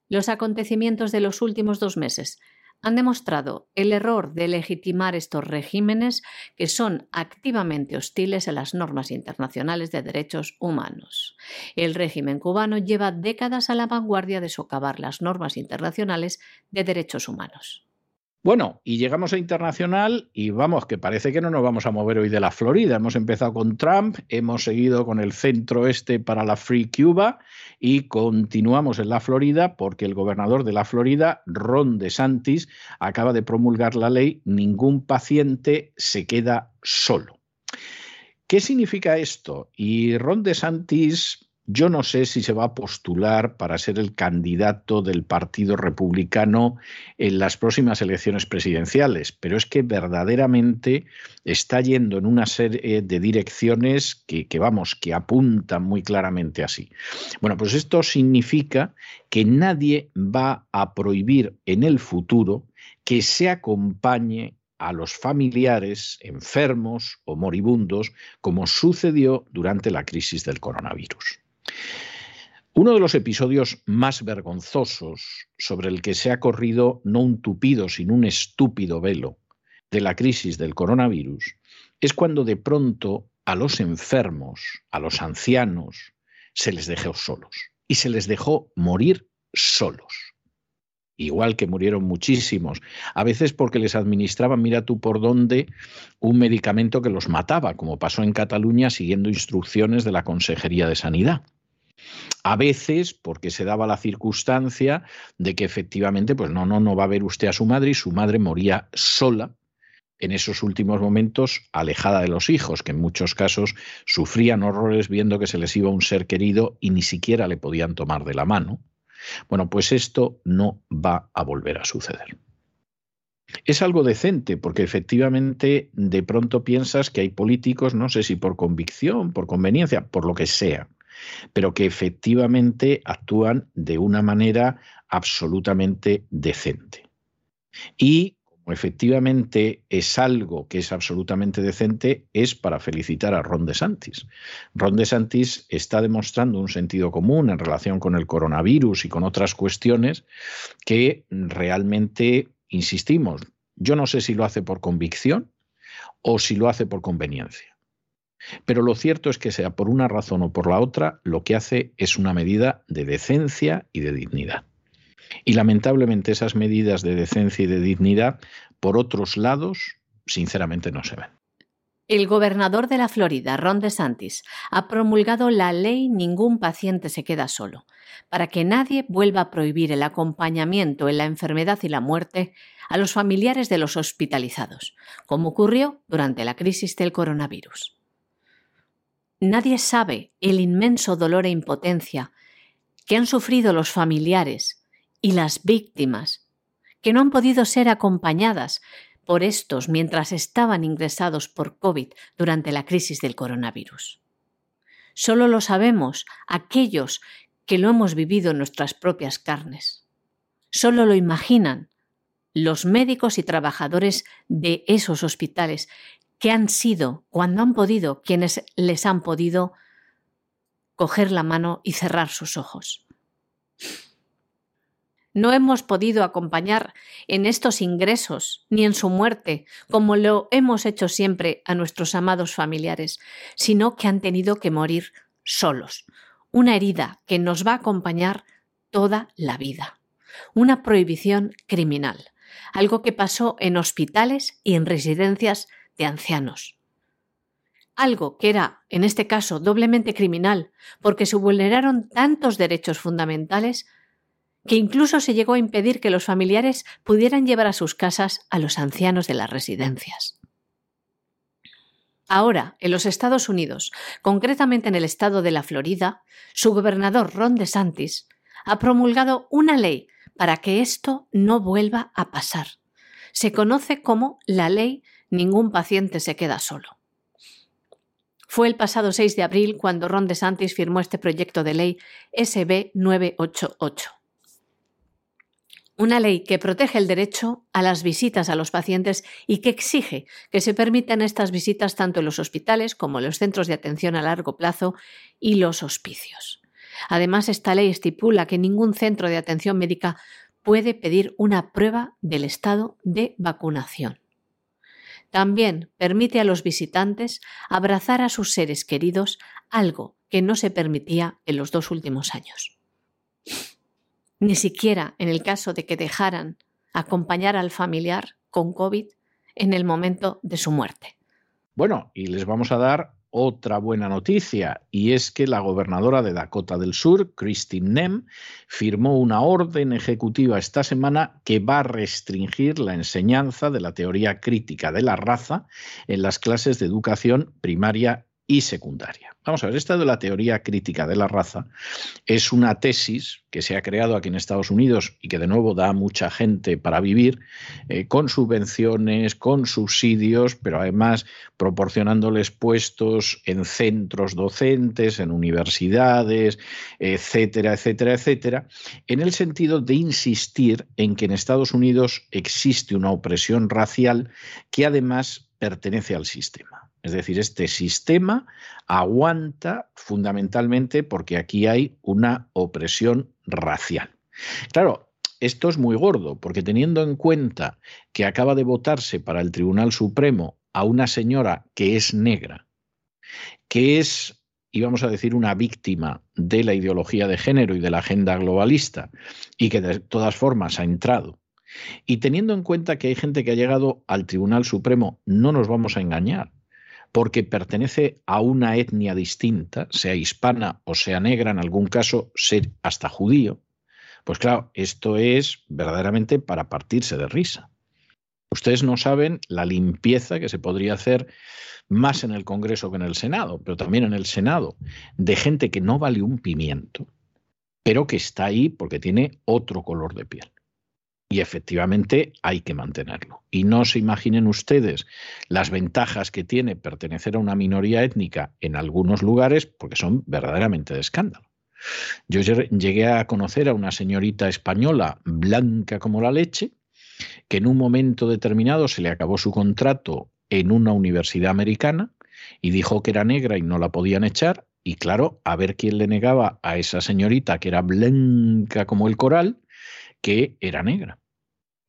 Los acontecimientos de los últimos dos meses han demostrado el error de legitimar estos regímenes que son activamente hostiles a las normas internacionales de derechos humanos. El régimen cubano lleva décadas a la vanguardia de socavar las normas internacionales de derechos humanos. Bueno, y llegamos a internacional y vamos, que parece que no nos vamos a mover hoy de la Florida. Hemos empezado con Trump, hemos seguido con el centro este para la Free Cuba y continuamos en la Florida porque el gobernador de la Florida, Ron DeSantis, acaba de promulgar la ley Ningún paciente se queda solo. ¿Qué significa esto? Y Ron DeSantis yo no sé si se va a postular para ser el candidato del Partido Republicano en las próximas elecciones presidenciales, pero es que verdaderamente está yendo en una serie de direcciones que, que, vamos, que apuntan muy claramente así. Bueno, pues esto significa que nadie va a prohibir en el futuro que se acompañe a los familiares enfermos o moribundos, como sucedió durante la crisis del coronavirus. Uno de los episodios más vergonzosos sobre el que se ha corrido no un tupido, sino un estúpido velo de la crisis del coronavirus es cuando de pronto a los enfermos, a los ancianos, se les dejó solos y se les dejó morir solos. Igual que murieron muchísimos, a veces porque les administraban, mira tú por dónde, un medicamento que los mataba, como pasó en Cataluña siguiendo instrucciones de la Consejería de Sanidad. A veces, porque se daba la circunstancia de que efectivamente, pues no, no, no va a ver usted a su madre y su madre moría sola en esos últimos momentos, alejada de los hijos, que en muchos casos sufrían horrores viendo que se les iba un ser querido y ni siquiera le podían tomar de la mano. Bueno, pues esto no va a volver a suceder. es algo decente, porque efectivamente de pronto piensas que hay políticos, no sé si por convicción, por conveniencia, por lo que sea, pero que efectivamente actúan de una manera absolutamente decente. Y como efectivamente es algo que es absolutamente decente, es para felicitar a Ron DeSantis. Ron DeSantis está demostrando un sentido común en relación con el coronavirus y con otras cuestiones que realmente insistimos, yo no sé si lo hace por convicción o si lo hace por conveniencia. Pero lo cierto es que sea por una razón o por la otra, lo que hace es una medida de decencia y de dignidad. Y lamentablemente esas medidas de decencia y de dignidad, por otros lados, sinceramente no se ven. El gobernador de la Florida, Ron DeSantis, ha promulgado la ley Ningún paciente se queda solo, para que nadie vuelva a prohibir el acompañamiento en la enfermedad y la muerte a los familiares de los hospitalizados, como ocurrió durante la crisis del coronavirus. Nadie sabe el inmenso dolor e impotencia que han sufrido los familiares y las víctimas que no han podido ser acompañadas por estos mientras estaban ingresados por COVID durante la crisis del coronavirus. Solo lo sabemos aquellos que lo hemos vivido en nuestras propias carnes. Solo lo imaginan los médicos y trabajadores de esos hospitales que han sido, cuando han podido, quienes les han podido coger la mano y cerrar sus ojos. No hemos podido acompañar en estos ingresos ni en su muerte, como lo hemos hecho siempre a nuestros amados familiares, sino que han tenido que morir solos. Una herida que nos va a acompañar toda la vida. Una prohibición criminal. Algo que pasó en hospitales y en residencias de ancianos. Algo que era, en este caso, doblemente criminal, porque se vulneraron tantos derechos fundamentales que incluso se llegó a impedir que los familiares pudieran llevar a sus casas a los ancianos de las residencias. Ahora, en los Estados Unidos, concretamente en el estado de la Florida, su gobernador Ron DeSantis ha promulgado una ley para que esto no vuelva a pasar. Se conoce como la ley Ningún paciente se queda solo. Fue el pasado 6 de abril cuando Ron DeSantis firmó este proyecto de ley SB 988 una ley que protege el derecho a las visitas a los pacientes y que exige que se permitan estas visitas tanto en los hospitales como en los centros de atención a largo plazo y los hospicios. Además, esta ley estipula que ningún centro de atención médica puede pedir una prueba del estado de vacunación. También permite a los visitantes abrazar a sus seres queridos, algo que no se permitía en los dos últimos años ni siquiera en el caso de que dejaran acompañar al familiar con COVID en el momento de su muerte. Bueno, y les vamos a dar otra buena noticia, y es que la gobernadora de Dakota del Sur, Christine Nem, firmó una orden ejecutiva esta semana que va a restringir la enseñanza de la teoría crítica de la raza en las clases de educación primaria y secundaria. Vamos a ver, esta de la teoría crítica de la raza es una tesis que se ha creado aquí en Estados Unidos y que de nuevo da a mucha gente para vivir, eh, con subvenciones, con subsidios, pero además proporcionándoles puestos en centros docentes, en universidades, etcétera, etcétera, etcétera, en el sentido de insistir en que en Estados Unidos existe una opresión racial que además pertenece al sistema. Es decir, este sistema aguanta fundamentalmente porque aquí hay una opresión racial. Claro, esto es muy gordo, porque teniendo en cuenta que acaba de votarse para el Tribunal Supremo a una señora que es negra, que es, íbamos a decir, una víctima de la ideología de género y de la agenda globalista, y que de todas formas ha entrado, y teniendo en cuenta que hay gente que ha llegado al Tribunal Supremo, no nos vamos a engañar porque pertenece a una etnia distinta, sea hispana o sea negra, en algún caso ser hasta judío, pues claro, esto es verdaderamente para partirse de risa. Ustedes no saben la limpieza que se podría hacer más en el Congreso que en el Senado, pero también en el Senado, de gente que no vale un pimiento, pero que está ahí porque tiene otro color de piel. Y efectivamente hay que mantenerlo. Y no se imaginen ustedes las ventajas que tiene pertenecer a una minoría étnica en algunos lugares, porque son verdaderamente de escándalo. Yo llegué a conocer a una señorita española blanca como la leche, que en un momento determinado se le acabó su contrato en una universidad americana y dijo que era negra y no la podían echar. Y claro, a ver quién le negaba a esa señorita que era blanca como el coral, que era negra.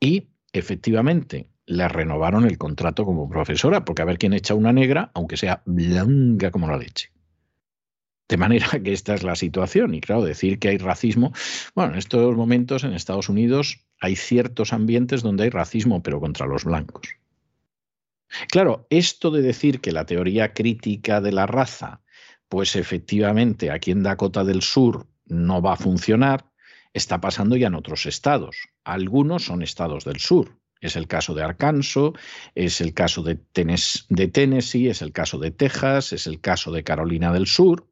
Y efectivamente le renovaron el contrato como profesora, porque a ver quién echa una negra, aunque sea blanca como la leche. De manera que esta es la situación. Y claro, decir que hay racismo, bueno, en estos momentos en Estados Unidos hay ciertos ambientes donde hay racismo, pero contra los blancos. Claro, esto de decir que la teoría crítica de la raza, pues efectivamente aquí en Dakota del Sur no va a funcionar, está pasando ya en otros estados. Algunos son estados del sur. Es el caso de Arkansas, es el caso de, Tennessee, es el caso de Texas, es el caso de Carolina del Sur.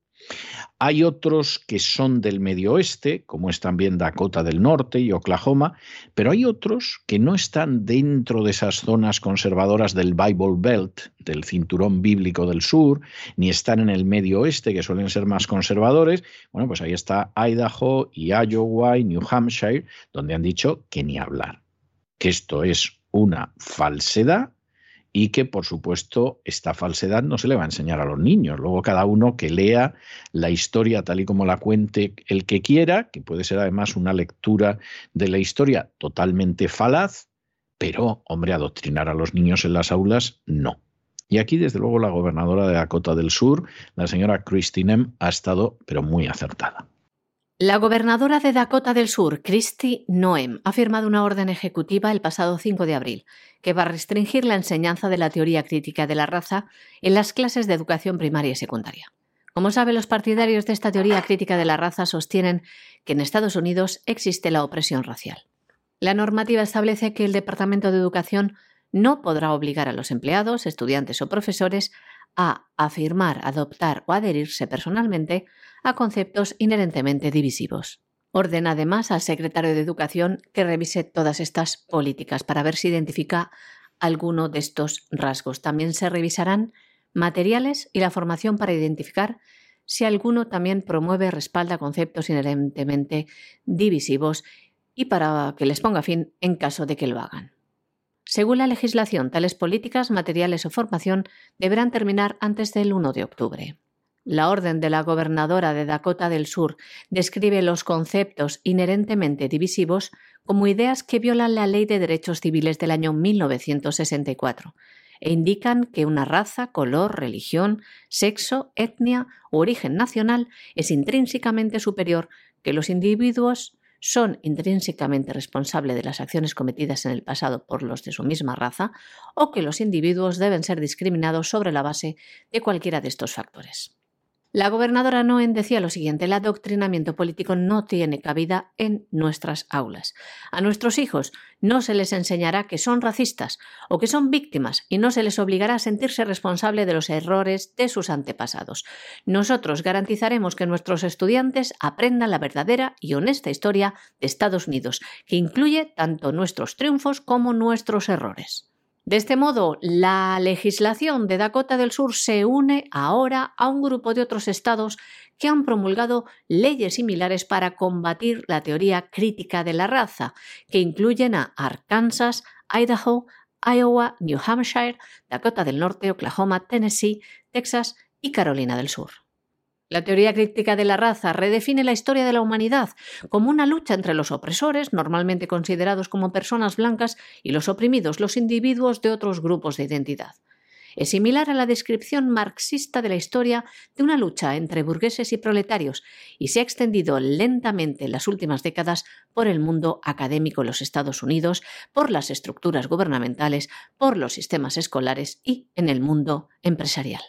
Hay otros que son del medio oeste, como es también Dakota del Norte y Oklahoma, pero hay otros que no están dentro de esas zonas conservadoras del Bible Belt, del cinturón bíblico del sur, ni están en el medio oeste, que suelen ser más conservadores. Bueno, pues ahí está Idaho y Iowa y New Hampshire, donde han dicho que ni hablar, que esto es una falsedad y que, por supuesto, esta falsedad no se le va a enseñar a los niños. Luego cada uno que lea la historia tal y como la cuente el que quiera, que puede ser además una lectura de la historia totalmente falaz, pero, hombre, adoctrinar a los niños en las aulas, no. Y aquí, desde luego, la gobernadora de Dakota del Sur, la señora Christine ha estado, pero muy acertada. La gobernadora de Dakota del Sur, Christy Noem, ha firmado una orden ejecutiva el pasado 5 de abril que va a restringir la enseñanza de la teoría crítica de la raza en las clases de educación primaria y secundaria. Como sabe, los partidarios de esta teoría crítica de la raza sostienen que en Estados Unidos existe la opresión racial. La normativa establece que el Departamento de Educación no podrá obligar a los empleados, estudiantes o profesores a afirmar, adoptar o adherirse personalmente a conceptos inherentemente divisivos. Ordena además al secretario de Educación que revise todas estas políticas para ver si identifica alguno de estos rasgos. También se revisarán materiales y la formación para identificar si alguno también promueve respalda conceptos inherentemente divisivos y para que les ponga fin en caso de que lo hagan. Según la legislación, tales políticas, materiales o formación deberán terminar antes del 1 de octubre. La orden de la gobernadora de Dakota del Sur describe los conceptos inherentemente divisivos como ideas que violan la Ley de Derechos Civiles del año 1964 e indican que una raza, color, religión, sexo, etnia o origen nacional es intrínsecamente superior, que los individuos son intrínsecamente responsables de las acciones cometidas en el pasado por los de su misma raza o que los individuos deben ser discriminados sobre la base de cualquiera de estos factores. La gobernadora Noen decía lo siguiente, el adoctrinamiento político no tiene cabida en nuestras aulas. A nuestros hijos no se les enseñará que son racistas o que son víctimas y no se les obligará a sentirse responsable de los errores de sus antepasados. Nosotros garantizaremos que nuestros estudiantes aprendan la verdadera y honesta historia de Estados Unidos, que incluye tanto nuestros triunfos como nuestros errores. De este modo, la legislación de Dakota del Sur se une ahora a un grupo de otros estados que han promulgado leyes similares para combatir la teoría crítica de la raza, que incluyen a Arkansas, Idaho, Iowa, New Hampshire, Dakota del Norte, Oklahoma, Tennessee, Texas y Carolina del Sur. La teoría crítica de la raza redefine la historia de la humanidad como una lucha entre los opresores, normalmente considerados como personas blancas, y los oprimidos, los individuos de otros grupos de identidad. Es similar a la descripción marxista de la historia de una lucha entre burgueses y proletarios y se ha extendido lentamente en las últimas décadas por el mundo académico en los Estados Unidos, por las estructuras gubernamentales, por los sistemas escolares y en el mundo empresarial.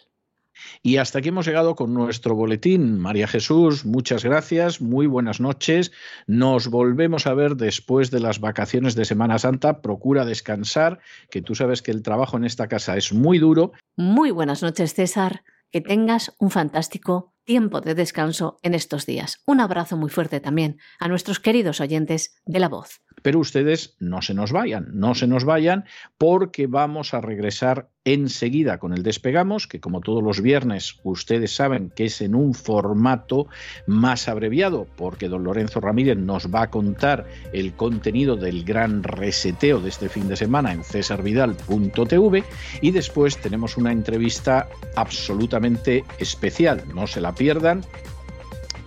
Y hasta aquí hemos llegado con nuestro boletín. María Jesús, muchas gracias, muy buenas noches. Nos volvemos a ver después de las vacaciones de Semana Santa. Procura descansar, que tú sabes que el trabajo en esta casa es muy duro. Muy buenas noches, César. Que tengas un fantástico tiempo de descanso en estos días. Un abrazo muy fuerte también a nuestros queridos oyentes de La Voz. Pero ustedes no se nos vayan, no se nos vayan porque vamos a regresar enseguida con el despegamos, que como todos los viernes ustedes saben que es en un formato más abreviado, porque don Lorenzo Ramírez nos va a contar el contenido del gran reseteo de este fin de semana en cesarvidal.tv y después tenemos una entrevista absolutamente especial, no se la pierdan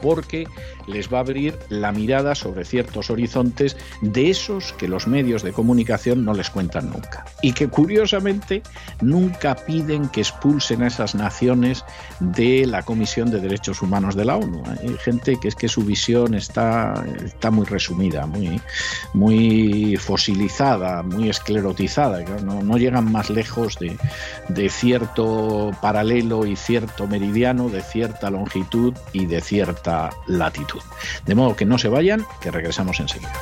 porque les va a abrir la mirada sobre ciertos horizontes de esos que los medios de comunicación no les cuentan nunca. Y que curiosamente nunca piden que expulsen a esas naciones de la Comisión de Derechos Humanos de la ONU. Hay gente que es que su visión está, está muy resumida, muy, muy fosilizada, muy esclerotizada. No, no llegan más lejos de, de cierto paralelo y cierto meridiano, de cierta longitud y de cierta latitud. De modo que no se vayan, que regresamos enseguida.